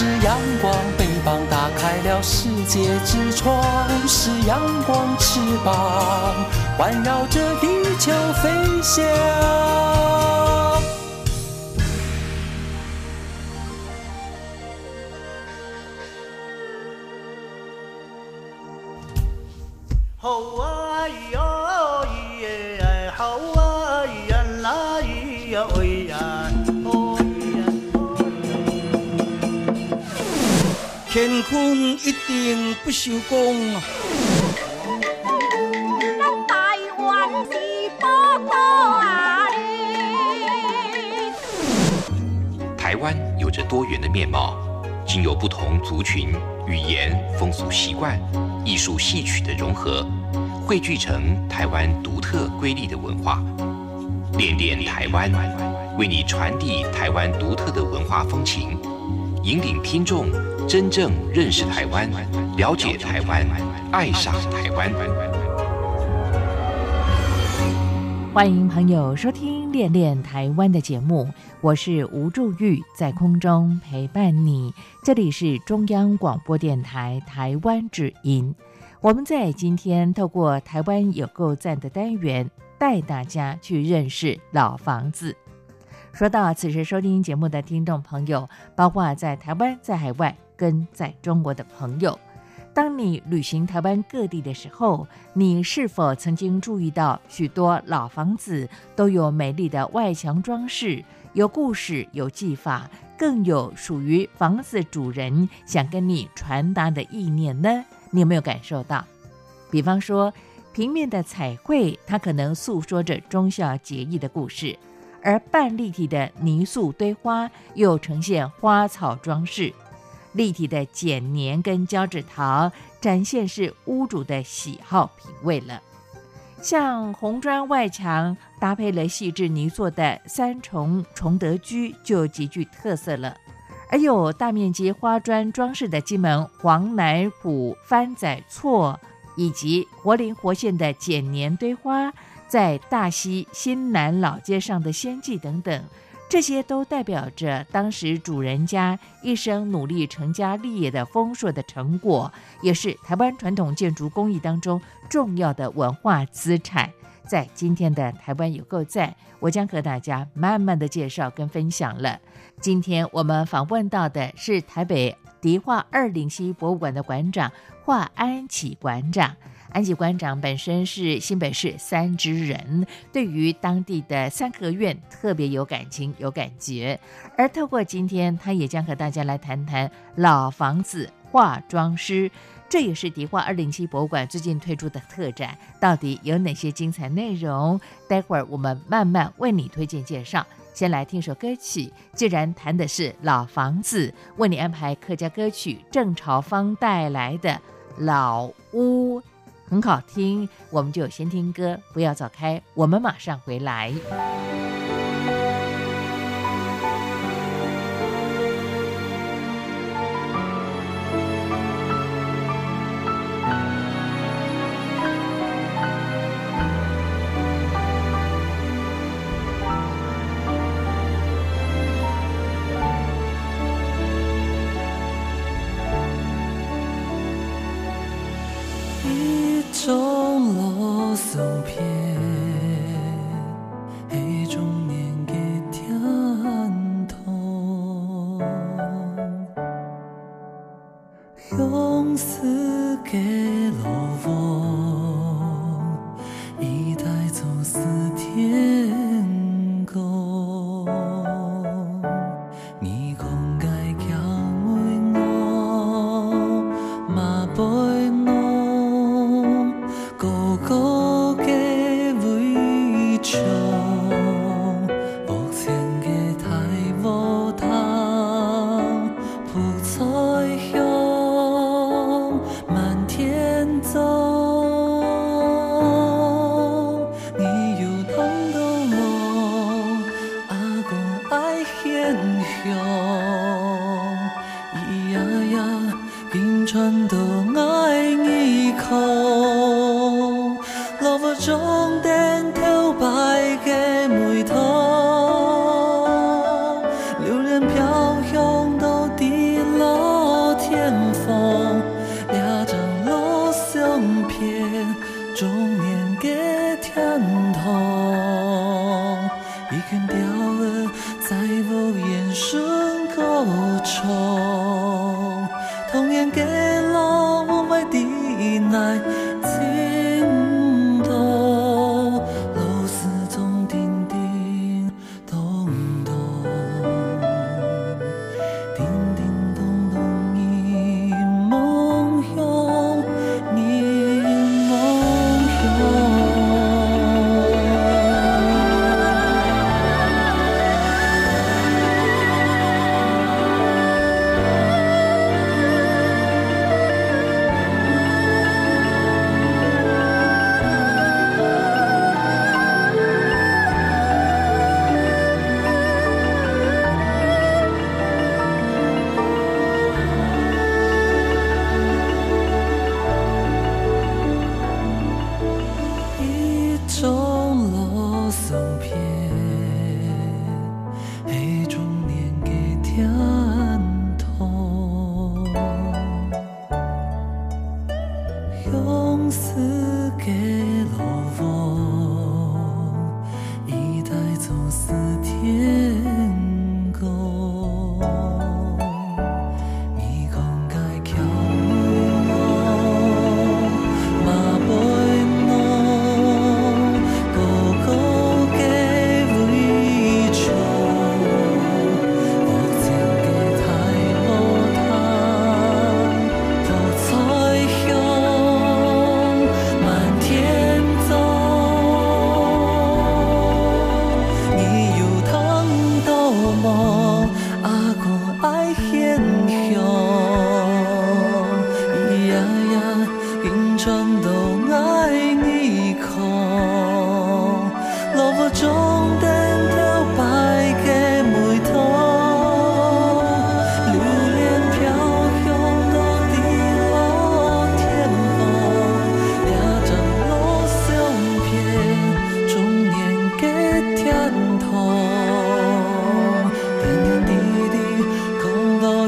是阳光，翅膀打开了世界之窗，是阳光翅膀环绕着地球飞翔好啊咿呀咿呀好啊咿呀咿呀。乾坤一定不朽功啊！咱台湾！台湾有着多元的面貌，经由不同族群、语言、风俗习惯、艺术戏曲的融合，汇聚成台湾独特瑰丽的文化。恋恋台湾，为你传递台湾独特的文化风情，引领听众。真正认识台湾，了解台湾，爱上台湾。欢迎朋友收听《恋恋台湾》的节目，我是吴祝玉，在空中陪伴你。这里是中央广播电台台湾之音。我们在今天透过台湾有够赞的单元，带大家去认识老房子。说到此时收听节目的听众朋友，包括在台湾，在海外。跟在中国的朋友，当你旅行台湾各地的时候，你是否曾经注意到许多老房子都有美丽的外墙装饰，有故事，有技法，更有属于房子主人想跟你传达的意念呢？你有没有感受到？比方说，平面的彩绘，它可能诉说着忠孝节义的故事；而半立体的泥塑堆花，又呈现花草装饰。立体的剪黏跟胶纸桃展现是屋主的喜好品味了，像红砖外墙搭配了细致泥做的三重崇德居就极具特色了，而有大面积花砖装饰的金门黄乃虎番仔厝，以及活灵活现的剪黏堆花，在大溪新南老街上的仙迹等等。这些都代表着当时主人家一生努力成家立业的丰硕的成果，也是台湾传统建筑工艺当中重要的文化资产。在今天的台湾有够在，我将和大家慢慢的介绍跟分享了。今天我们访问到的是台北迪化二零七博物馆的馆长华安启馆长。安吉馆长本身是新北市三支人，对于当地的三合院特别有感情、有感觉。而透过今天，他也将和大家来谈谈老房子化妆师，这也是迪化二零七博物馆最近推出的特展，到底有哪些精彩内容？待会儿我们慢慢为你推荐介绍。先来听首歌曲，既然谈的是老房子，为你安排客家歌曲郑朝芳带来的《老屋》。很好听，我们就先听歌，不要走开，我们马上回来。钟楼送别。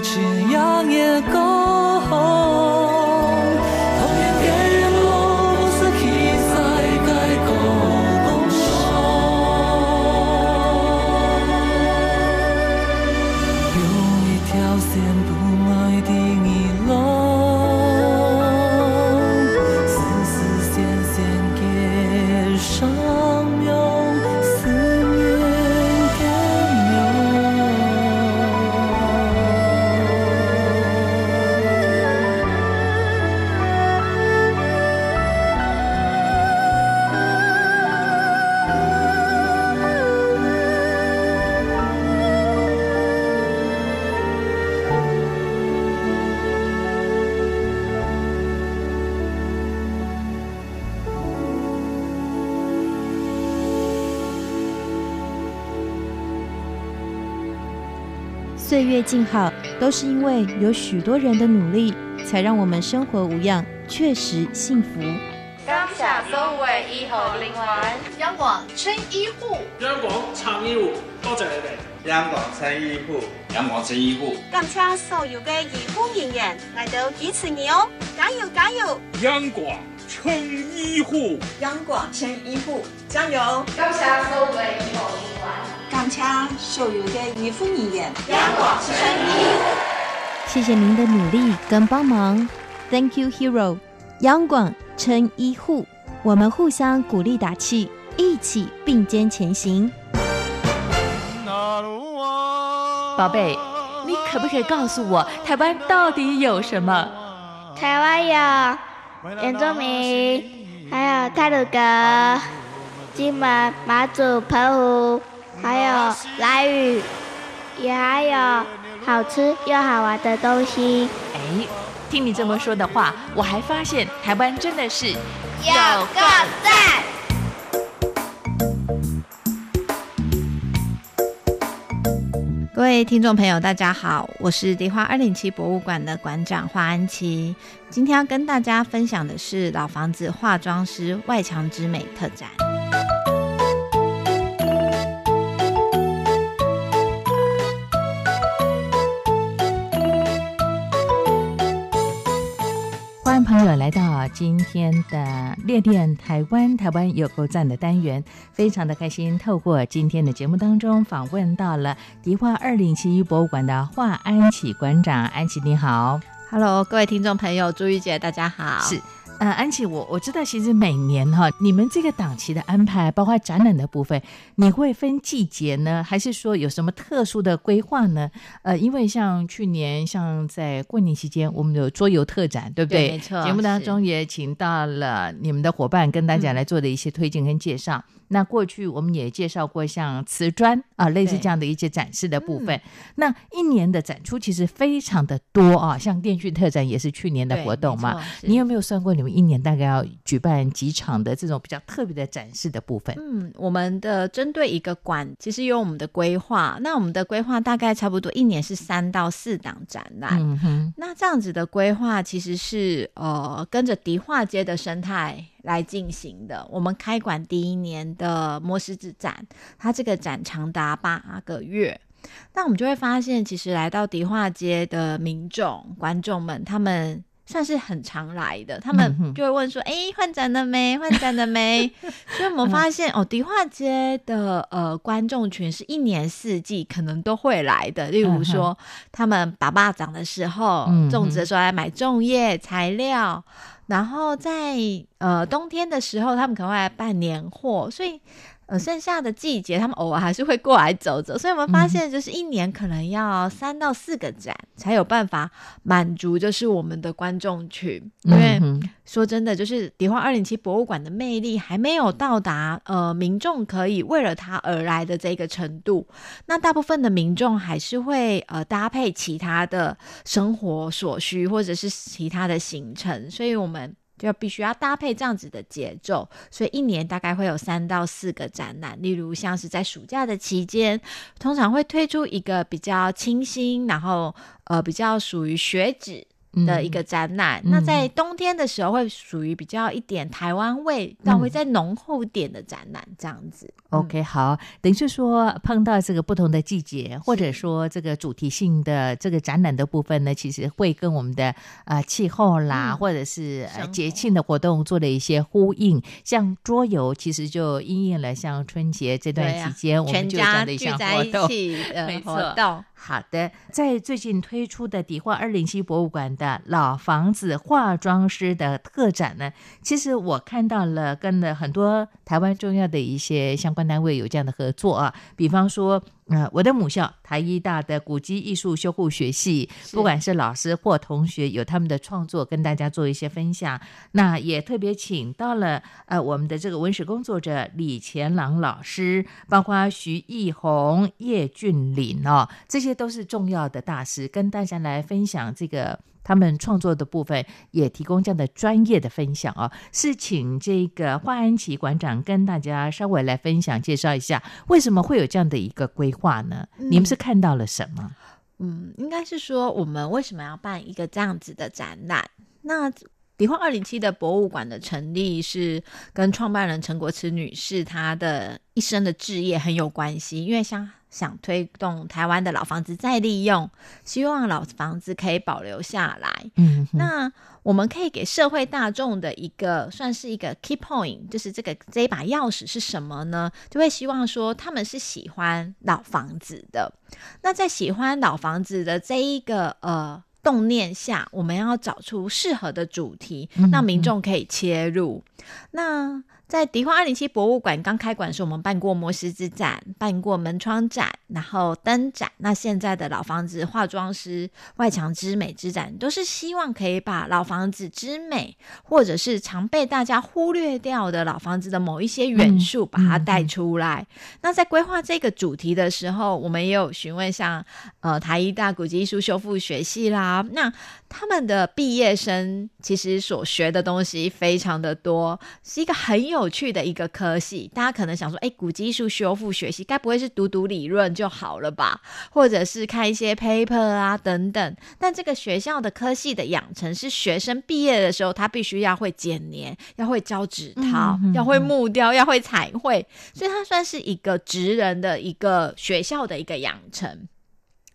夕阳也够月静好，都是因为有许多人的努力，才让我们生活无恙，确实幸福。感谢所有医护人员，央广称医护，央广称医护，多谢你哋。央广称医护，央广称医护，感谢所有嘅医护人员来到支持你哦，加油加油！央广称医护，央广称医护，加油！感谢所有嘅医护谢。谢谢您的努力跟帮忙，Thank you, hero。央广称医护，我们互相鼓励打气，一起并肩前行。宝贝，你可不可以告诉我，台湾到底有什么？台湾有原住民，还有泰鲁阁、金门、马祖、澎湖。还有来雨，也还有好吃又好玩的东西。哎，听你这么说的话，我还发现台湾真的是有个赞。各位听众朋友，大家好，我是迪化二零七博物馆的馆长华安琪。今天要跟大家分享的是老房子化妆师外墙之美特展。来到今天的恋电台湾，台湾有够赞的单元，非常的开心。透过今天的节目当中，访问到了迪化二零七一博物馆的华安琪馆长，安琪你好，Hello，各位听众朋友，朱玉姐大家好，是。呃，安琪，我我知道，其实每年哈，你们这个档期的安排，包括展览的部分，你会分季节呢，还是说有什么特殊的规划呢？呃，因为像去年，像在过年期间，我们有桌游特展，对不对？没错。节目当中也请到了你们的伙伴，跟大家来做的一些推荐跟介绍。那过去我们也介绍过像瓷砖啊，类似这样的一些展示的部分。那一年的展出其实非常的多啊，像电讯特展也是去年的活动嘛。你有没有算过你们一年大概要举办几场的这种比较特别的展示的部分？嗯，我们的针对一个馆，其实有我们的规划。那我们的规划大概差不多一年是三到四档展览。嗯哼，那这样子的规划其实是呃跟着迪化街的生态。来进行的。我们开馆第一年的摩石子展，它这个展长达八个月。那我们就会发现，其实来到迪化街的民众、观众们，他们算是很常来的。他们就会问说：“哎，换展了没？换展了没？”所以我们发现，哦，迪化街的呃观众群是一年四季可能都会来的。例如说，他们拔坝长的时候，种植的时候来买种叶材料。然后在呃冬天的时候，他们可能会来办年货，所以呃剩下的季节，他们偶尔还是会过来走走。所以我们发现，就是一年可能要三到四个展，才有办法满足就是我们的观众群。因为说真的，就是迪化二零七博物馆的魅力还没有到达呃民众可以为了它而来的这个程度。那大部分的民众还是会呃搭配其他的生活所需，或者是其他的行程，所以我们。就必须要搭配这样子的节奏，所以一年大概会有三到四个展览。例如像是在暑假的期间，通常会推出一个比较清新，然后呃比较属于学子。的一个展览，那在冬天的时候会属于比较一点台湾味，但会再浓厚点的展览这样子。OK，好，等于是说碰到这个不同的季节，或者说这个主题性的这个展览的部分呢，其实会跟我们的呃气候啦，或者是呃节庆的活动做了一些呼应。像桌游，其实就应验了像春节这段期间，我们就这样的一项活动，没错。好的，在最近推出的迪化二零七博物馆的老房子化妆师的特展呢，其实我看到了跟了很多台湾重要的一些相关单位有这样的合作啊，比方说。呃，我的母校台医大的古籍艺术修护学系，不管是老师或同学，有他们的创作跟大家做一些分享。那也特别请到了呃我们的这个文史工作者李乾朗老师，包括徐艺红、叶俊林哦，这些都是重要的大师，跟大家来分享这个。他们创作的部分也提供这样的专业的分享哦，是请这个华安琪馆长跟大家稍微来分享介绍一下，为什么会有这样的一个规划呢？你们是看到了什么？嗯，应该是说我们为什么要办一个这样子的展览？那迪化二零七的博物馆的成立是跟创办人陈国慈女士她的一生的志业很有关系，因为像。想推动台湾的老房子再利用，希望老房子可以保留下来。嗯，那我们可以给社会大众的一个算是一个 key point，就是这个这一把钥匙是什么呢？就会希望说他们是喜欢老房子的。那在喜欢老房子的这一个呃动念下，我们要找出适合的主题，让民众可以切入。那在迪化二零七博物馆刚开馆时，我们办过魔石子展，办过门窗展，然后灯展。那现在的老房子化妆师外墙之美之展，都是希望可以把老房子之美，或者是常被大家忽略掉的老房子的某一些元素，把它带出来。那在规划这个主题的时候，我们也有询问像呃台医大古籍艺术修复学系啦，那他们的毕业生其实所学的东西非常的多，是一个很有。有趣的一个科系，大家可能想说，哎，古技术修复学习，该不会是读读理论就好了吧？或者是看一些 paper 啊等等。但这个学校的科系的养成，是学生毕业的时候，他必须要会剪年，要会教纸套，要会木雕，要会彩绘，所以它算是一个职人的一个学校的一个养成。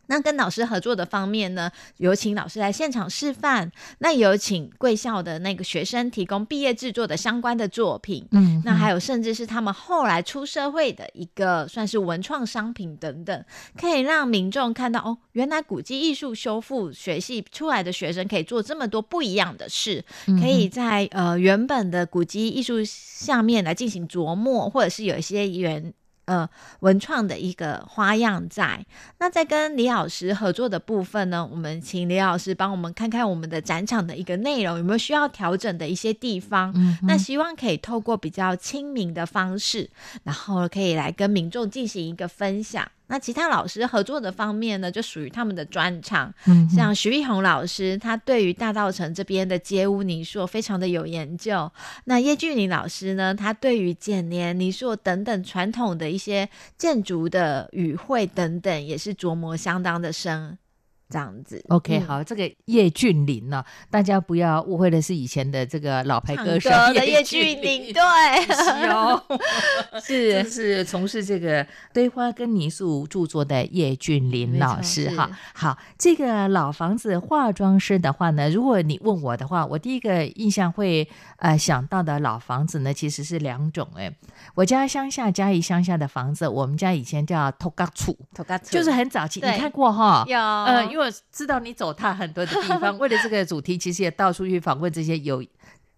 那跟老师合作的方面呢，有请老师来现场示范，那有请贵校的那个学生提供毕业制作的相关的作品，嗯，那还有甚至是他们后来出社会的一个算是文创商品等等，可以让民众看到哦，原来古迹艺术修复学系出来的学生可以做这么多不一样的事，可以在呃原本的古迹艺术下面来进行琢磨，或者是有一些原。呃，文创的一个花样在。那在跟李老师合作的部分呢，我们请李老师帮我们看看我们的展场的一个内容有没有需要调整的一些地方。嗯，那希望可以透过比较亲民的方式，然后可以来跟民众进行一个分享。那其他老师合作的方面呢，就属于他们的专长。嗯，像徐碧红老师，他对于大道城这边的街屋泥塑非常的有研究。那叶俊林老师呢，他对于剪年泥塑等等传统的一些建筑的语汇等等，也是琢磨相当的深。这样子，OK，好，这个叶俊麟呢，大家不要误会的是以前的这个老牌歌手叶俊麟，对，哦。是。是。从事这个堆花跟泥塑著作的叶俊麟老师哈。好，这个老房子化妆师的话呢，如果你问我的话，我第一个印象会呃想到的老房子呢，其实是两种哎。我家乡下嘉义乡下的房子，我们家以前叫土嘎厝，土嘎厝。就是很早期，你看过哈？有，呃。因为知道你走踏很多的地方，为了这个主题，其实也到处去访问这些有。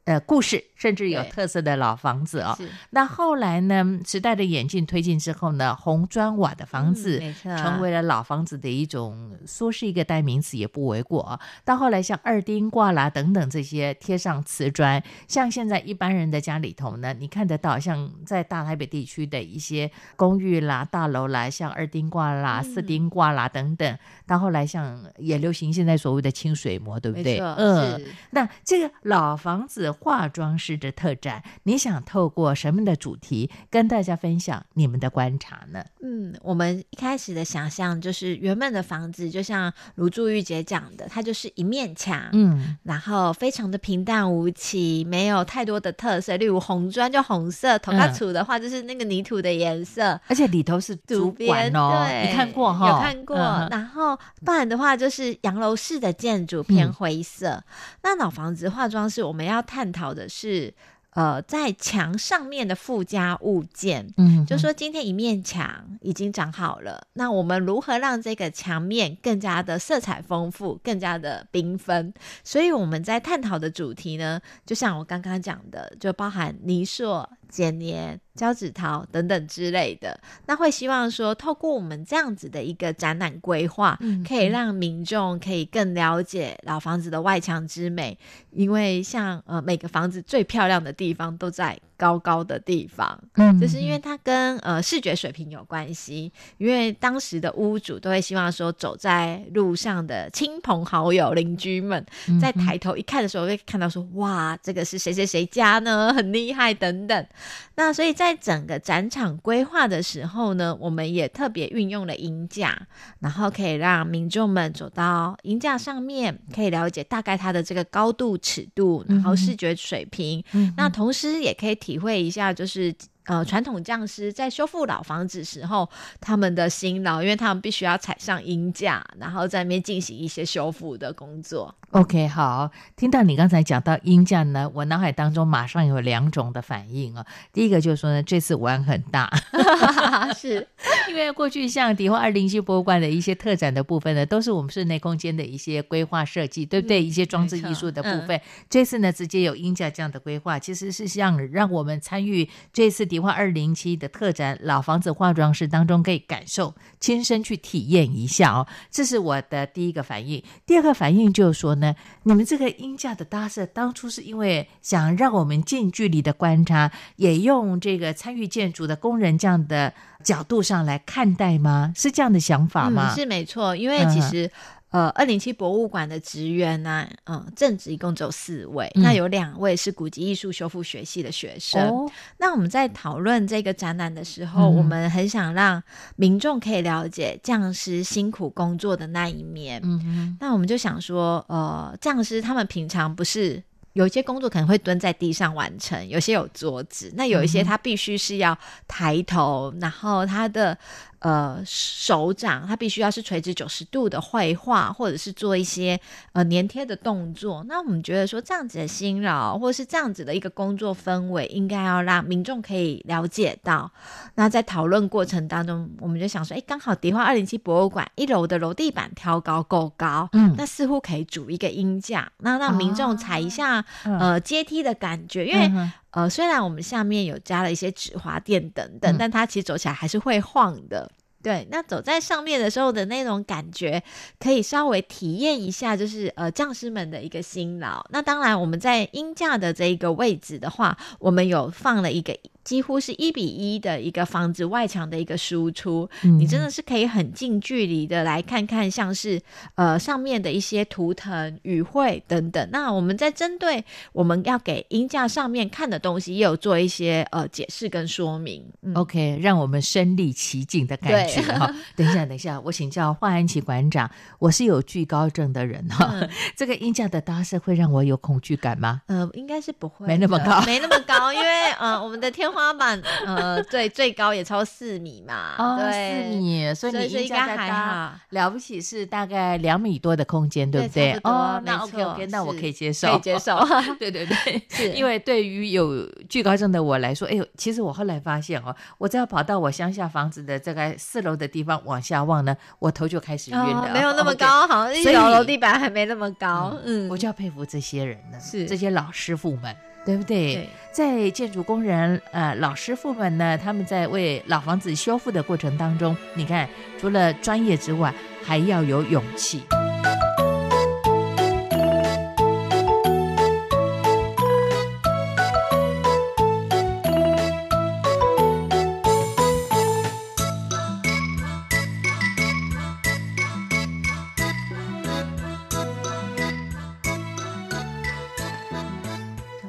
呃，故事甚至有特色的老房子哦。那后来呢，时代的演进推进之后呢，红砖瓦的房子成为了老房子的一种，说是一个代名词也不为过啊。到后来，像二丁挂啦等等这些贴上瓷砖，像现在一般人的家里头呢，你看得到，像在大台北地区的一些公寓啦、大楼啦，像二丁挂啦、四丁挂啦等等。到后来，像也流行现在所谓的清水模，对不对？嗯，那这个老房子。化妆师的特展，你想透过什么的主题跟大家分享你们的观察呢？嗯，我们一开始的想象就是原本的房子，就像卢祝玉姐讲的，它就是一面墙，嗯，然后非常的平淡无奇，没有太多的特色，例如红砖就红色，头发土的话就是那个泥土的颜色，而且里头是竹管哦，你看过哈？有看过。然后不然的话就是洋楼式的建筑偏灰色，那老房子化妆师我们要探。探讨的是，呃，在墙上面的附加物件，嗯，就说今天一面墙已经长好了，那我们如何让这个墙面更加的色彩丰富，更加的缤纷？所以我们在探讨的主题呢，就像我刚刚讲的，就包含泥塑、剪黏。胶纸桃等等之类的，那会希望说，透过我们这样子的一个展览规划，可以让民众可以更了解老房子的外墙之美。因为像呃每个房子最漂亮的地方都在高高的地方，嗯，就是因为它跟呃视觉水平有关系。因为当时的屋主都会希望说，走在路上的亲朋好友、邻居们，在抬头一看的时候，会看到说，哇，这个是谁谁谁家呢？很厉害等等。那所以在在整个展场规划的时候呢，我们也特别运用了银架，然后可以让民众们走到银架上面，可以了解大概它的这个高度、尺度，然后视觉水平。那同时也可以体会一下，就是。呃，传统匠师在修复老房子时候，他们的辛劳，因为他们必须要踩上鹰架，然后在那边进行一些修复的工作。OK，好，听到你刚才讲到鹰架呢，我脑海当中马上有两种的反应啊。第一个就是说呢，这次玩很大，是因为过去像迪化二零七博物馆的一些特展的部分呢，都是我们室内空间的一些规划设计，对不对？一些装置艺术的部分，这次呢，直接有鹰架这样的规划，其实是想让我们参与这次迪。话二零七的特展老房子化妆室当中可以感受亲身去体验一下哦，这是我的第一个反应。第二个反应就是说呢，你们这个音架的搭设当初是因为想让我们近距离的观察，也用这个参与建筑的工人这样的角度上来看待吗？是这样的想法吗？是没错，因为其实。呃，二零七博物馆的职员呢，嗯，正职一共只有四位，那有两位是古籍艺术修复学系的学生。那我们在讨论这个展览的时候，我们很想让民众可以了解匠师辛苦工作的那一面。嗯那我们就想说，呃，匠师他们平常不是。有一些工作可能会蹲在地上完成，有些有桌子，那有一些他必须是要抬头，然后他的呃手掌，它必须要是垂直九十度的绘画，或者是做一些呃粘贴的动作。那我们觉得说这样子的辛劳，或者是这样子的一个工作氛围，应该要让民众可以了解到。那在讨论过程当中，我们就想说，哎，刚好迪化二零七博物馆一楼的楼地板挑高够高，嗯，那似乎可以组一个音架，那让民众踩一下呃阶梯的感觉，因为。呃，虽然我们下面有加了一些纸滑垫等等，但它其实走起来还是会晃的。对，那走在上面的时候的那种感觉，可以稍微体验一下，就是呃将士们的一个辛劳。那当然，我们在音架的这一个位置的话，我们有放了一个。几乎是一比一的一个房子外墙的一个输出，你真的是可以很近距离的来看看，像是呃上面的一些图腾、语汇等等。那我们在针对我们要给音架上面看的东西，也有做一些呃解释跟说明。OK，让我们身临其境的感觉哈。等一下，等一下，我请教华安琪馆长，我是有惧高症的人哈，这个音架的搭设会让我有恐惧感吗？呃，应该是不会，没那么高，没那么高，因为呃我们的天花。花板呃，最最高也超四米嘛，对，四米，所以你应该还好，了不起是大概两米多的空间，对不对？哦，那 OK OK，那我可以接受，可以接受，对 对对，是。因为对于有惧高症的我来说，哎呦，其实我后来发现哦，我只要跑到我乡下房子的这个四楼的地方往下望呢，我头就开始晕了，没有那么高，好像一楼楼地板还没那么高，嗯，我就要佩服这些人呢，是。这些老师傅们。对不对？在建筑工人呃老师傅们呢，他们在为老房子修复的过程当中，你看，除了专业之外，还要有勇气。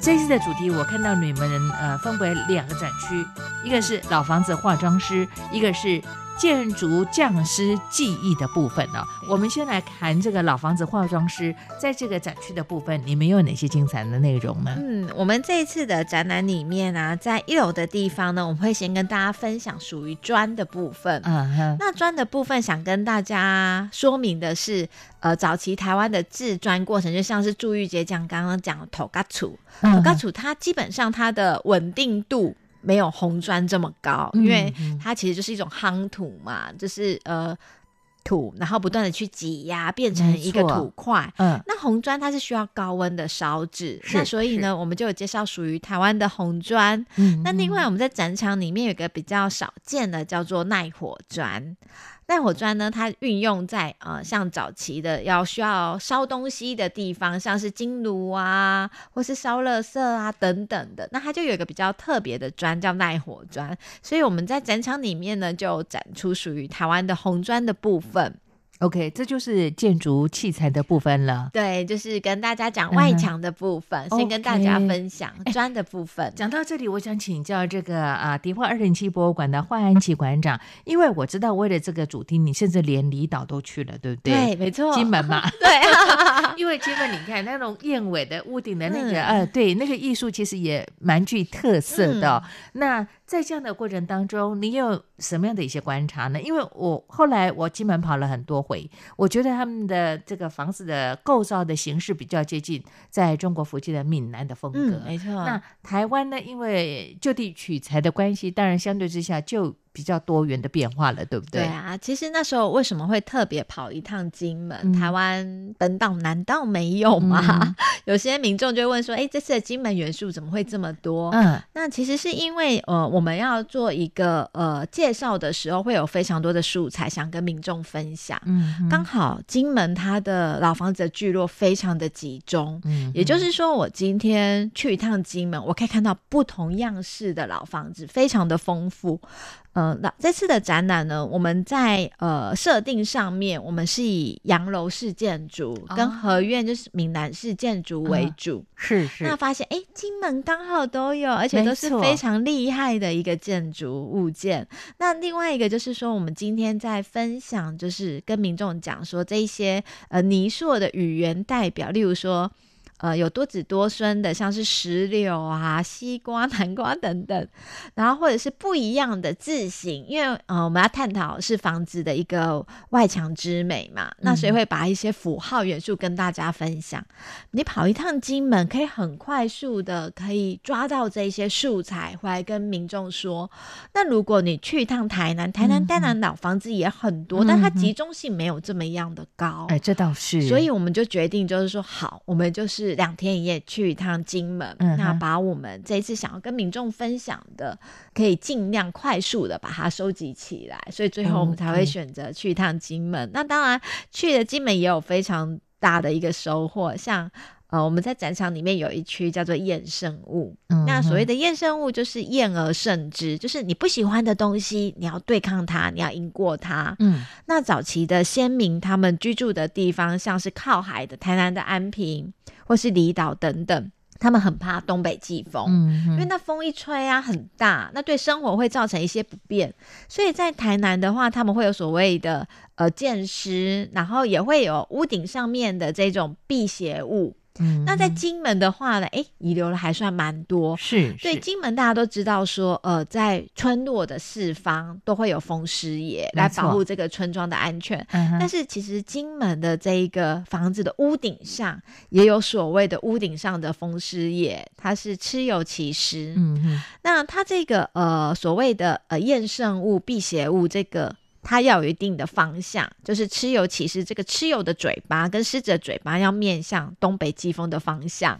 这次的主题，我看到你们呃分为两个展区，一个是老房子化妆师，一个是。建筑匠师技艺的部分呢，我们先来谈这个老房子化妆师在这个展区的部分，你们有哪些精彩的内容呢？嗯，我们这一次的展览里面呢，在一楼的地方呢，我们会先跟大家分享属于砖的部分。嗯哼，那砖的部分想跟大家说明的是，呃，早期台湾的制砖过程，就像是祝玉杰讲刚刚讲头嘎楚，头嘎楚，它基本上它的稳定度。没有红砖这么高，因为它其实就是一种夯土嘛，就是呃土，然后不断的去挤压变成一个土块。嗯，那红砖它是需要高温的烧制，那所以呢，我们就有介绍属于台湾的红砖。嗯，那另外我们在展场里面有个比较少见的叫做耐火砖。耐火砖呢，它运用在呃像早期的要需要烧东西的地方，像是金炉啊，或是烧垃圾啊等等的，那它就有一个比较特别的砖叫耐火砖，所以我们在展场里面呢就展出属于台湾的红砖的部分。OK，这就是建筑器材的部分了。对，就是跟大家讲外墙的部分，先跟大家分享砖的部分。讲到这里，我想请教这个啊，迪化二零七博物馆的华安琪馆长，因为我知道为了这个主题，你甚至连离岛都去了，对不对？对，没错，金门嘛。对，因为金门，你看那种燕尾的屋顶的那个，呃，对，那个艺术其实也蛮具特色的。那在这样的过程当中，你有什么样的一些观察呢？因为我后来我金门跑了很多回，我觉得他们的这个房子的构造的形式比较接近在中国福建的闽南的风格。没错。那台湾呢，因为就地取材的关系，当然相对之下就。比较多元的变化了，对不对？对啊，其实那时候为什么会特别跑一趟金门？台湾本岛难道没有吗？有些民众就问说：“哎，这次的金门元素怎么会这么多？”嗯，那其实是因为呃，我们要做一个呃介绍的时候，会有非常多的素材想跟民众分享。嗯，刚好金门它的老房子的聚落非常的集中，嗯，也就是说，我今天去一趟金门，我可以看到不同样式的老房子，非常的丰富。呃，那这次的展览呢，我们在呃设定上面，我们是以洋楼式建筑跟合院就是闽南式建筑为主，是是。那发现哎，金门刚好都有，而且都是非常厉害的一个建筑物件。那另外一个就是说，我们今天在分享，就是跟民众讲说这些呃泥塑的语言代表，例如说。呃有多子多孙的，像是石榴啊、西瓜、南瓜等等，然后或者是不一样的字形，因为呃我们要探讨是房子的一个外墙之美嘛，那所以会把一些符号元素跟大家分享。你跑一趟金门，可以很快速的可以抓到这些素材回来跟民众说。那如果你去一趟台南，台南丹南老房子也很多，但它集中性没有这么样的高。哎，这倒是。所以我们就决定，就是说好，我们就是两天一夜去一趟金门，那把我们这一次想要跟民众分享的，可以尽量快速的把它收集起来。所以最后我们才会选择去一趟金门。那当然去了金门也有非常大的一个收获，像。呃，我们在展场里面有一区叫做厌胜物，那所谓的厌胜物就是厌而胜之，就是你不喜欢的东西，你要对抗它，你要赢过它。嗯，那早期的先民他们居住的地方，像是靠海的台南的安平，或是离岛等等，他们很怕东北季风，因为那风一吹啊很大，那对生活会造成一些不便。所以在台南的话，他们会有所谓的呃建师，然后也会有屋顶上面的这种辟邪物。那在金门的话呢，哎，遗留了还算蛮多。是，所以金门大家都知道说，呃，在村落的四方都会有风师爷来保护这个村庄的安全。但是其实金门的这一个房子的屋顶上也有所谓的屋顶上的风师爷，他是蚩尤其师。嗯嗯，那他这个呃所谓的呃厌胜物、辟邪物这个。它要有一定的方向，就是蚩尤其实这个蚩尤的嘴巴跟狮子的嘴巴要面向东北季风的方向。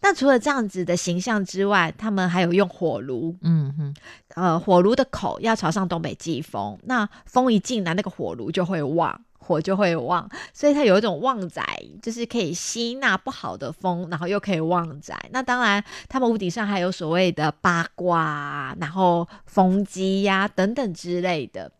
那除了这样子的形象之外，他们还有用火炉，嗯哼，呃，火炉的口要朝上东北季风，那风一进来，那个火炉就会旺，火就会旺，所以它有一种旺仔，就是可以吸纳不好的风，然后又可以旺仔。那当然，他们屋顶上还有所谓的八卦，然后风机呀等等之类的。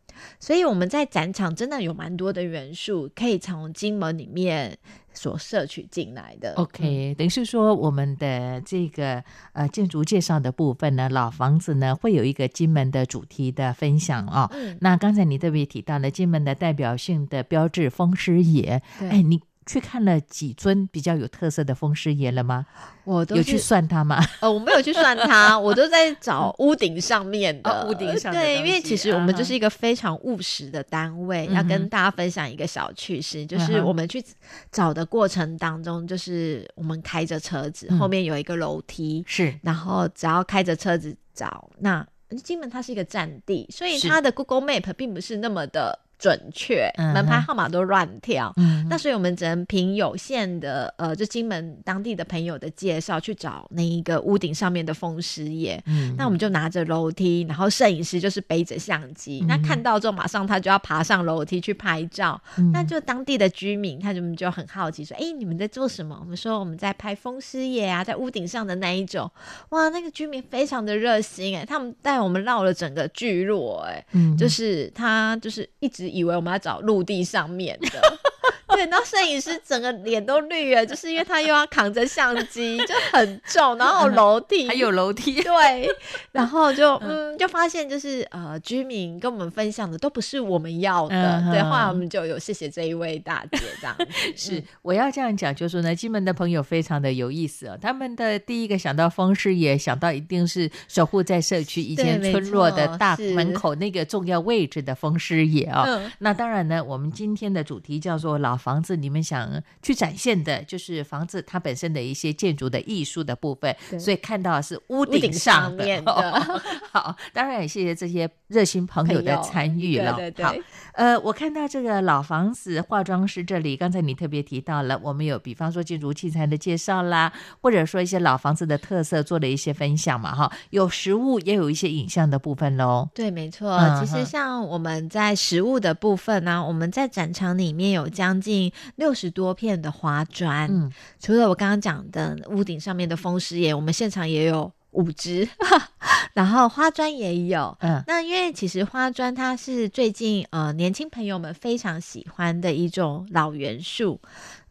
所以我们在展场真的有蛮多的元素可以从金门里面所摄取进来的。OK，等于是说我们的这个呃建筑介绍的部分呢，老房子呢会有一个金门的主题的分享哦。那刚才你特别提到了金门的代表性的标志风狮爷，哎你。去看了几尊比较有特色的风师爷了吗？我都有去算他吗？呃，我没有去算他，我都在找屋顶上面的屋顶上。对，因为其实我们就是一个非常务实的单位，要跟大家分享一个小趣事，就是我们去找的过程当中，就是我们开着车子，后面有一个楼梯，是，然后只要开着车子找，那金门它是一个占地，所以它的 Google Map 并不是那么的。准确，门牌号码都乱跳，那所以我们只能凭有限的呃，就金门当地的朋友的介绍去找那一个屋顶上面的风师爷。那我们就拿着楼梯，然后摄影师就是背着相机，那看到之后马上他就要爬上楼梯去拍照。那就当地的居民，他就就很好奇说：“哎，你们在做什么？”我们说：“我们在拍风师爷啊，在屋顶上的那一种。”哇，那个居民非常的热心哎，他们带我们绕了整个聚落哎，就是他就是一直。以为我们要找陆地上面的。对，然后摄影师整个脸都绿了，就是因为他又要扛着相机，就很重，然后楼梯还有楼梯，对，然后就嗯，就发现就是呃，居民跟我们分享的都不是我们要的，对，后来我们就有谢谢这一位大姐这样。是，我要这样讲，就是说呢，金门的朋友非常的有意思啊，他们的第一个想到风师爷，想到一定是守护在社区以前村落的大门口那个重要位置的风师爷啊。那当然呢，我们今天的主题叫做老。房子，你们想去展现的就是房子它本身的一些建筑的艺术的部分，所以看到是屋顶上面的。好，当然也谢谢这些热心朋友的参与了。好，呃，我看到这个老房子化妆师这里，刚才你特别提到了，我们有比方说建筑器材的介绍啦，或者说一些老房子的特色做了一些分享嘛，哈，有实物也有一些影像的部分喽。对，没错。其实像我们在实物的部分呢，我们在展场里面有将近。六十多片的花砖，嗯，除了我刚刚讲的屋顶上面的风师爷，我们现场也有五只，然后花砖也有，嗯，那因为其实花砖它是最近呃年轻朋友们非常喜欢的一种老元素。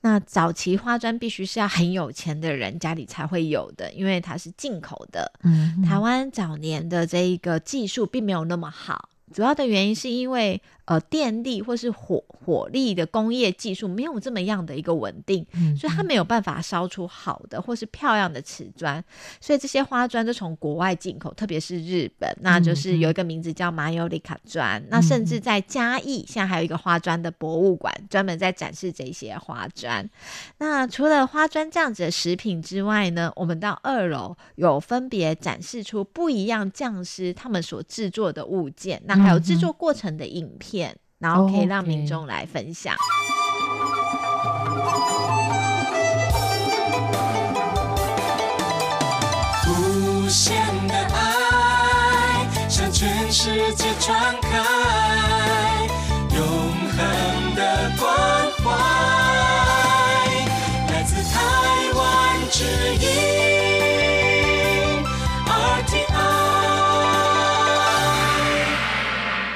那早期花砖必须是要很有钱的人家里才会有的，因为它是进口的，嗯，台湾早年的这一个技术并没有那么好。主要的原因是因为，呃电力或是火火力的工业技术没有这么样的一个稳定，嗯所以它没有办法烧出好的或是漂亮的瓷砖，所以这些花砖都从国外进口，特别是日本，那就是有一个名字叫马尤里卡砖。那甚至在嘉义，现在还有一个花砖的博物馆，专门在展示这些花砖。那除了花砖这样子的食品之外呢，我们到二楼有分别展示出不一样匠师他们所制作的物件，那还有制作过程的影片，然后可以让民众来分享。无限的爱向全世界传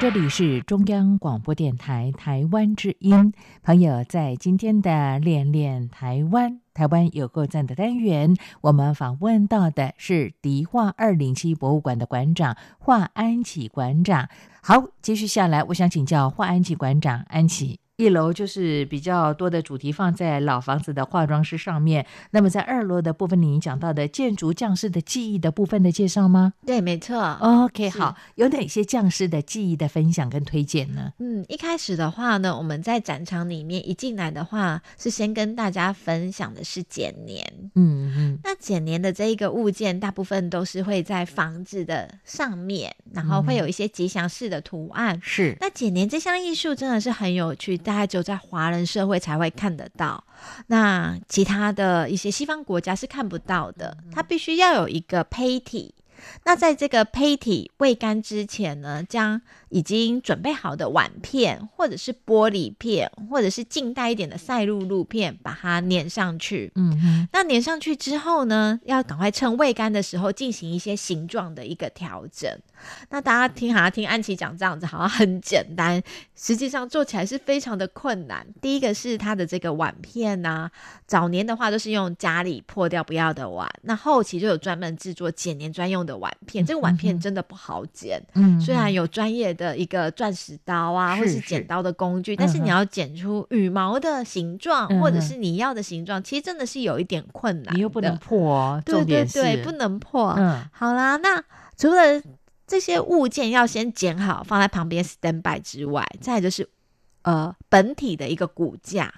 这里是中央广播电台台湾之音，朋友在今天的练练台湾。台湾有够赞的单元，我们访问到的是迪化二零七博物馆的馆长华安琪馆长。好，继续下来，我想请教华安琪馆长，安琪。一楼就是比较多的主题放在老房子的化妆师上面，那么在二楼的部分，您讲到的建筑匠师的技艺的部分的介绍吗？对，没错。OK，好，有哪些匠师的技艺的分享跟推荐呢？嗯，一开始的话呢，我们在展场里面一进来的话，是先跟大家分享的是剪年。嗯嗯，那剪年的这一个物件，大部分都是会在房子的上面，然后会有一些吉祥式的图案。是，那剪年这项艺术真的是很有趣，大概只有在华人社会才会看得到。那其他的一些西方国家是看不到的，它必须要有一个胚体。那在这个胚体未干之前呢，将已经准备好的碗片，或者是玻璃片，或者是近代一点的赛璐璐片，把它粘上去。嗯，那粘上去之后呢，要赶快趁未干的时候进行一些形状的一个调整。那大家听哈听安琪讲这样子，好像很简单，实际上做起来是非常的困难。第一个是它的这个碗片呐、早年的话都是用家里破掉不要的碗，那后期就有专门制作剪年专用的碗片。这个碗片真的不好剪，嗯，虽然有专业的一个钻石刀啊，是或是剪刀的工具，但是你要剪出羽毛的形状，嗯或者是你要的形状，其实真的是有一点困难。你又不能，破哦，对对对，不能破。嗯好啦，那除了这些物件要先剪好放在旁边 stand by 之外，再就是呃本体的一个骨架。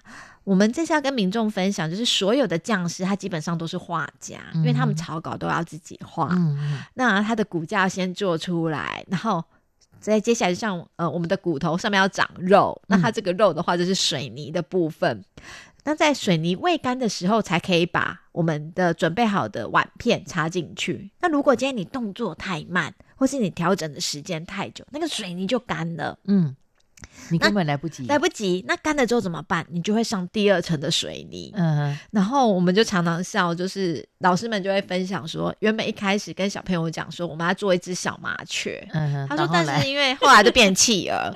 我们这次要跟民众分享，就是所有的匠师他基本上都是画家，因为他们嗯草稿都要自己画。那他的骨架先做出来，然后再接下来像呃我们的骨头上面要长肉，那它这个肉的话就是水泥的部分。那在水泥未干的时候，才可以把我们的准备好的碗片插进去。那如果今天你动作太慢，或是你调整的时间太久，那个水泥就干了。嗯，你根本来不及，来不及，那干了之后怎么办？你就会上第二层的水泥。嗯然后我们就常常笑，就是老师们就会分享说，原本一开始跟小朋友讲说，我们要做一只小麻雀。嗯，他说然：“后来但是因为后来就变企鹅，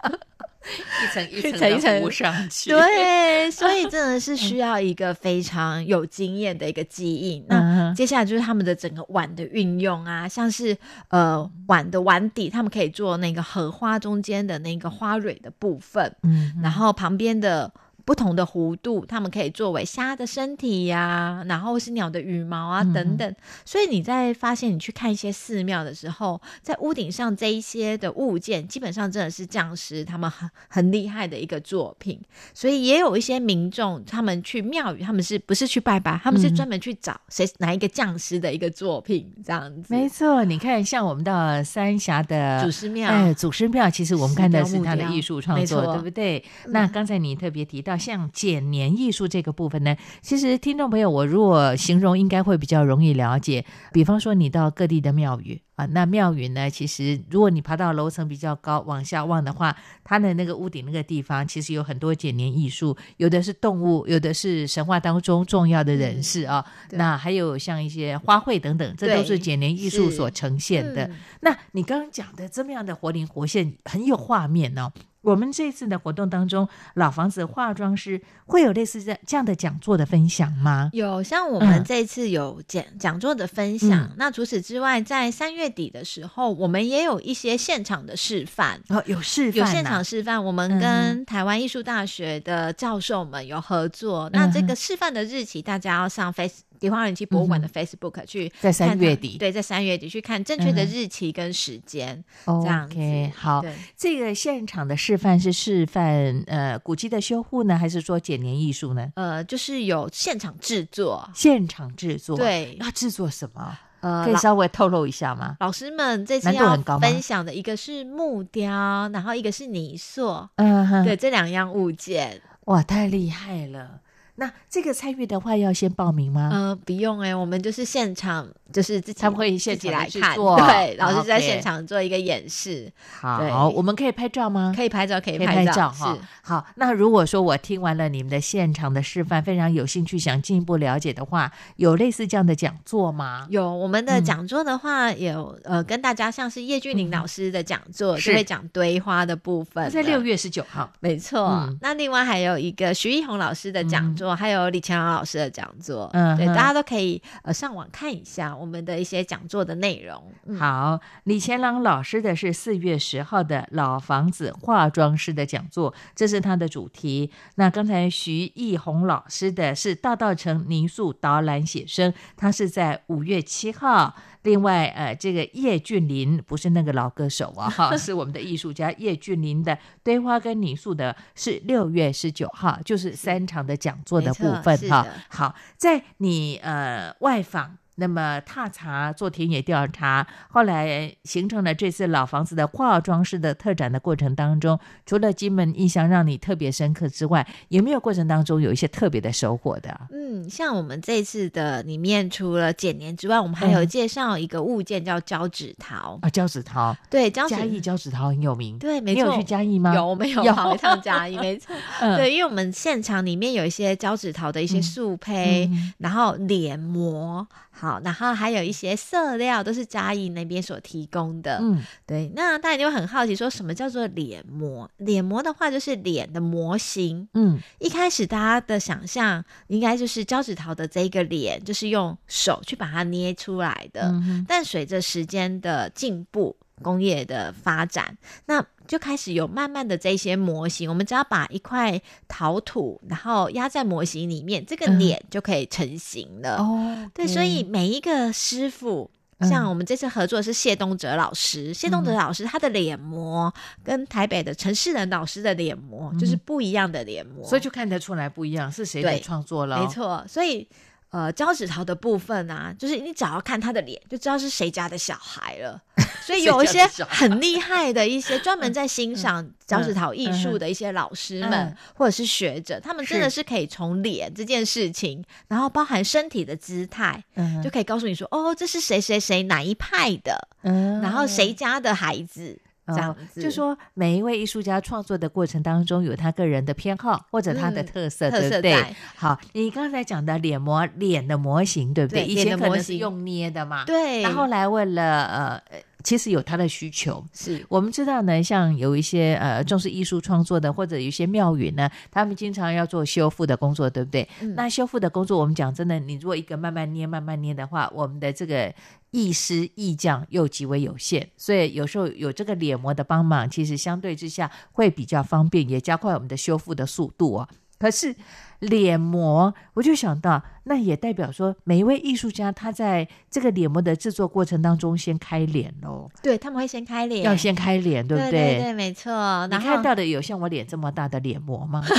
一层一层层一层上去，对，所以真的是 需要一个非常有经验的一个记忆。那接下来就是他们的整个碗的运用啊，像是呃碗的碗底，他们可以做那个荷花中间的那个花蕊的部分，嗯，然后旁边的。不同的弧度，它们可以作为虾的身体呀、然后是鸟的羽毛啊嗯等等。所以你在发现你去看一些寺庙的时候，在屋顶上这一些的物件，基本上真的是匠师他们很很厉害的一个作品。所以也有一些民众，他们去庙宇，他们是不是去拜拜？他们是嗯专门去找谁哪一个匠师的一个作品这样子。没错，你看，像我们到三峡的祖师庙哎，祖师庙，其实我们看的是他的艺术创没作，错对不对？嗯那刚才你特别提到像剪年艺术这个部分呢，其实听众朋友，我如果形容应该会比较容易了解。比方说，你到各地的庙宇啊，那庙宇呢，其实如果你爬到楼层比较高往下望的话，它的那个屋顶那个地方，其实有很多剪年艺术，有的是动物，有的是神话当中重要的人士啊，对那还有像一些花卉等等，这都是对剪年艺术所呈现的。嗯那你刚刚讲的这么样的活灵活现，很有画面哦。我们这次的活动当中，老房子化妆师会有类似这这样的讲座的分享吗？有，像我们这次有讲讲座的分享。那除此之外，在三月底的时候，我们也有一些现场的示范。哦，有示范，有现场示范。我们跟台湾艺术大学的教授们有合作。那这个示范的日期，大家要上 Face。迪化人气博物馆的 Facebook 去在三月底，对，在三月底去看正确的日期跟时间，这样子。好，这个现场的示范是示范呃古迹的修护呢，还是说剪年艺术呢？呃，就是有现场制作，现场制作，对，要制作什么？呃，可以稍微透露一下吗？老师们这次要分享的一个是木雕，然后一个是泥塑，嗯，对，这两样物件，哇，太厉害了。那这个参与的话要先报名吗？呃，不用哎，我们就是现场，就是自己他们会现己来看，对，老师在现场做一个演示。好，我们可以拍照吗？可以拍照，可以拍照哈。好，那如果说我听完了你们的现场的示范，非常有兴趣，想进一步了解的话，有类似这样的讲座吗？有，我们的讲座的话，有呃，跟大家像是叶俊林老师的讲座，就会讲堆花的部分，在六月十九号，没错。那另外还有一个徐一红老师的讲座。还有李强老师的讲座，嗯，对，大家都可以呃上网看一下我们的一些讲座的内容。好，李乾朗老师的是四月十号的老房子化妆师的讲座，这是他的主题。那刚才徐艺红老师的是大道城泥塑导览写生，他是在五月七号。另外，呃，这个叶俊麟不是那个老歌手啊，哈，是我们的艺术家叶俊麟的堆花跟泥塑的，是六月十九号，就是三场的讲座的部分哈。好，在你呃外访。那么踏查做田野调查，后来形成了这次老房子的化妆师的特展的过程当中，除了金门印象让你特别深刻之外，有没有过程当中有一些特别的收获的？嗯，像我们这次的里面，除了剪年之外，我们还有介绍一个物件叫胶纸桃啊，胶纸桃，对，嘉义胶纸桃很有名，对，没错，你有去嘉义吗？有，没有跑一趟嘉义，没错，对，因为我们现场里面有一些胶纸桃的一些树胚，然后脸模。好，然后还有一些色料都是嘉义那边所提供的。嗯，对。那大家就很好奇，说什么叫做脸模？脸模的话就是脸的模型。嗯，一开始大家的想象应该就是胶纸桃的这个脸，就是用手去把它捏出来的。但随着时间的进步，工业的发展，那就开始有慢慢的这些模型，我们只要把一块陶土，然后压在模型里面，这个脸就可以成型了。哦，对，所以每一个师傅，像我们这次合作是谢东哲老师，谢东哲老师他的脸模跟台北的陈世仁老师的脸模就是不一样的脸模，所以就看得出来不一样是谁的创作了。没错，所以。呃，胶纸陶的部分啊，就是你只要看他的脸，就知道是谁家的小孩了。所以有一些很厉害的一些专门在欣赏脚趾头艺术的一些老师们，或者是学者，他们真的是可以从脸这件事情，然后包含身体的姿态，就可以告诉你说，哦，这是谁谁谁哪一派的，然后谁家的孩子。这样子，就说每一位艺术家创作的过程当中，有他个人的偏好或者他的特色，对不对？好，你刚才讲的脸模脸的模型，对不对？以前可能是用捏的嘛，对。那后来为了呃，其实有他的需求，是我们知道呢，像有一些呃重视艺术创作的，或者有一些庙宇呢，他们经常要做修复的工作，对不对？那修复的工作，我们讲真的，你如果一个慢慢捏、慢慢捏的话，我们的这个。艺师艺匠又极为有限，所以有时候有这个脸膜的帮忙，其实相对之下会比较方便，也加快我们的修复的速度啊。可是脸模，我就想到，那也代表说，每一位艺术家他在这个脸模的制作过程当中，先开脸喽。对他们会先开脸，要先开脸，对不对？对，没错。你看到的有像我脸这么大的脸模吗？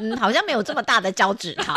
嗯，好像没有这么大的脚趾头。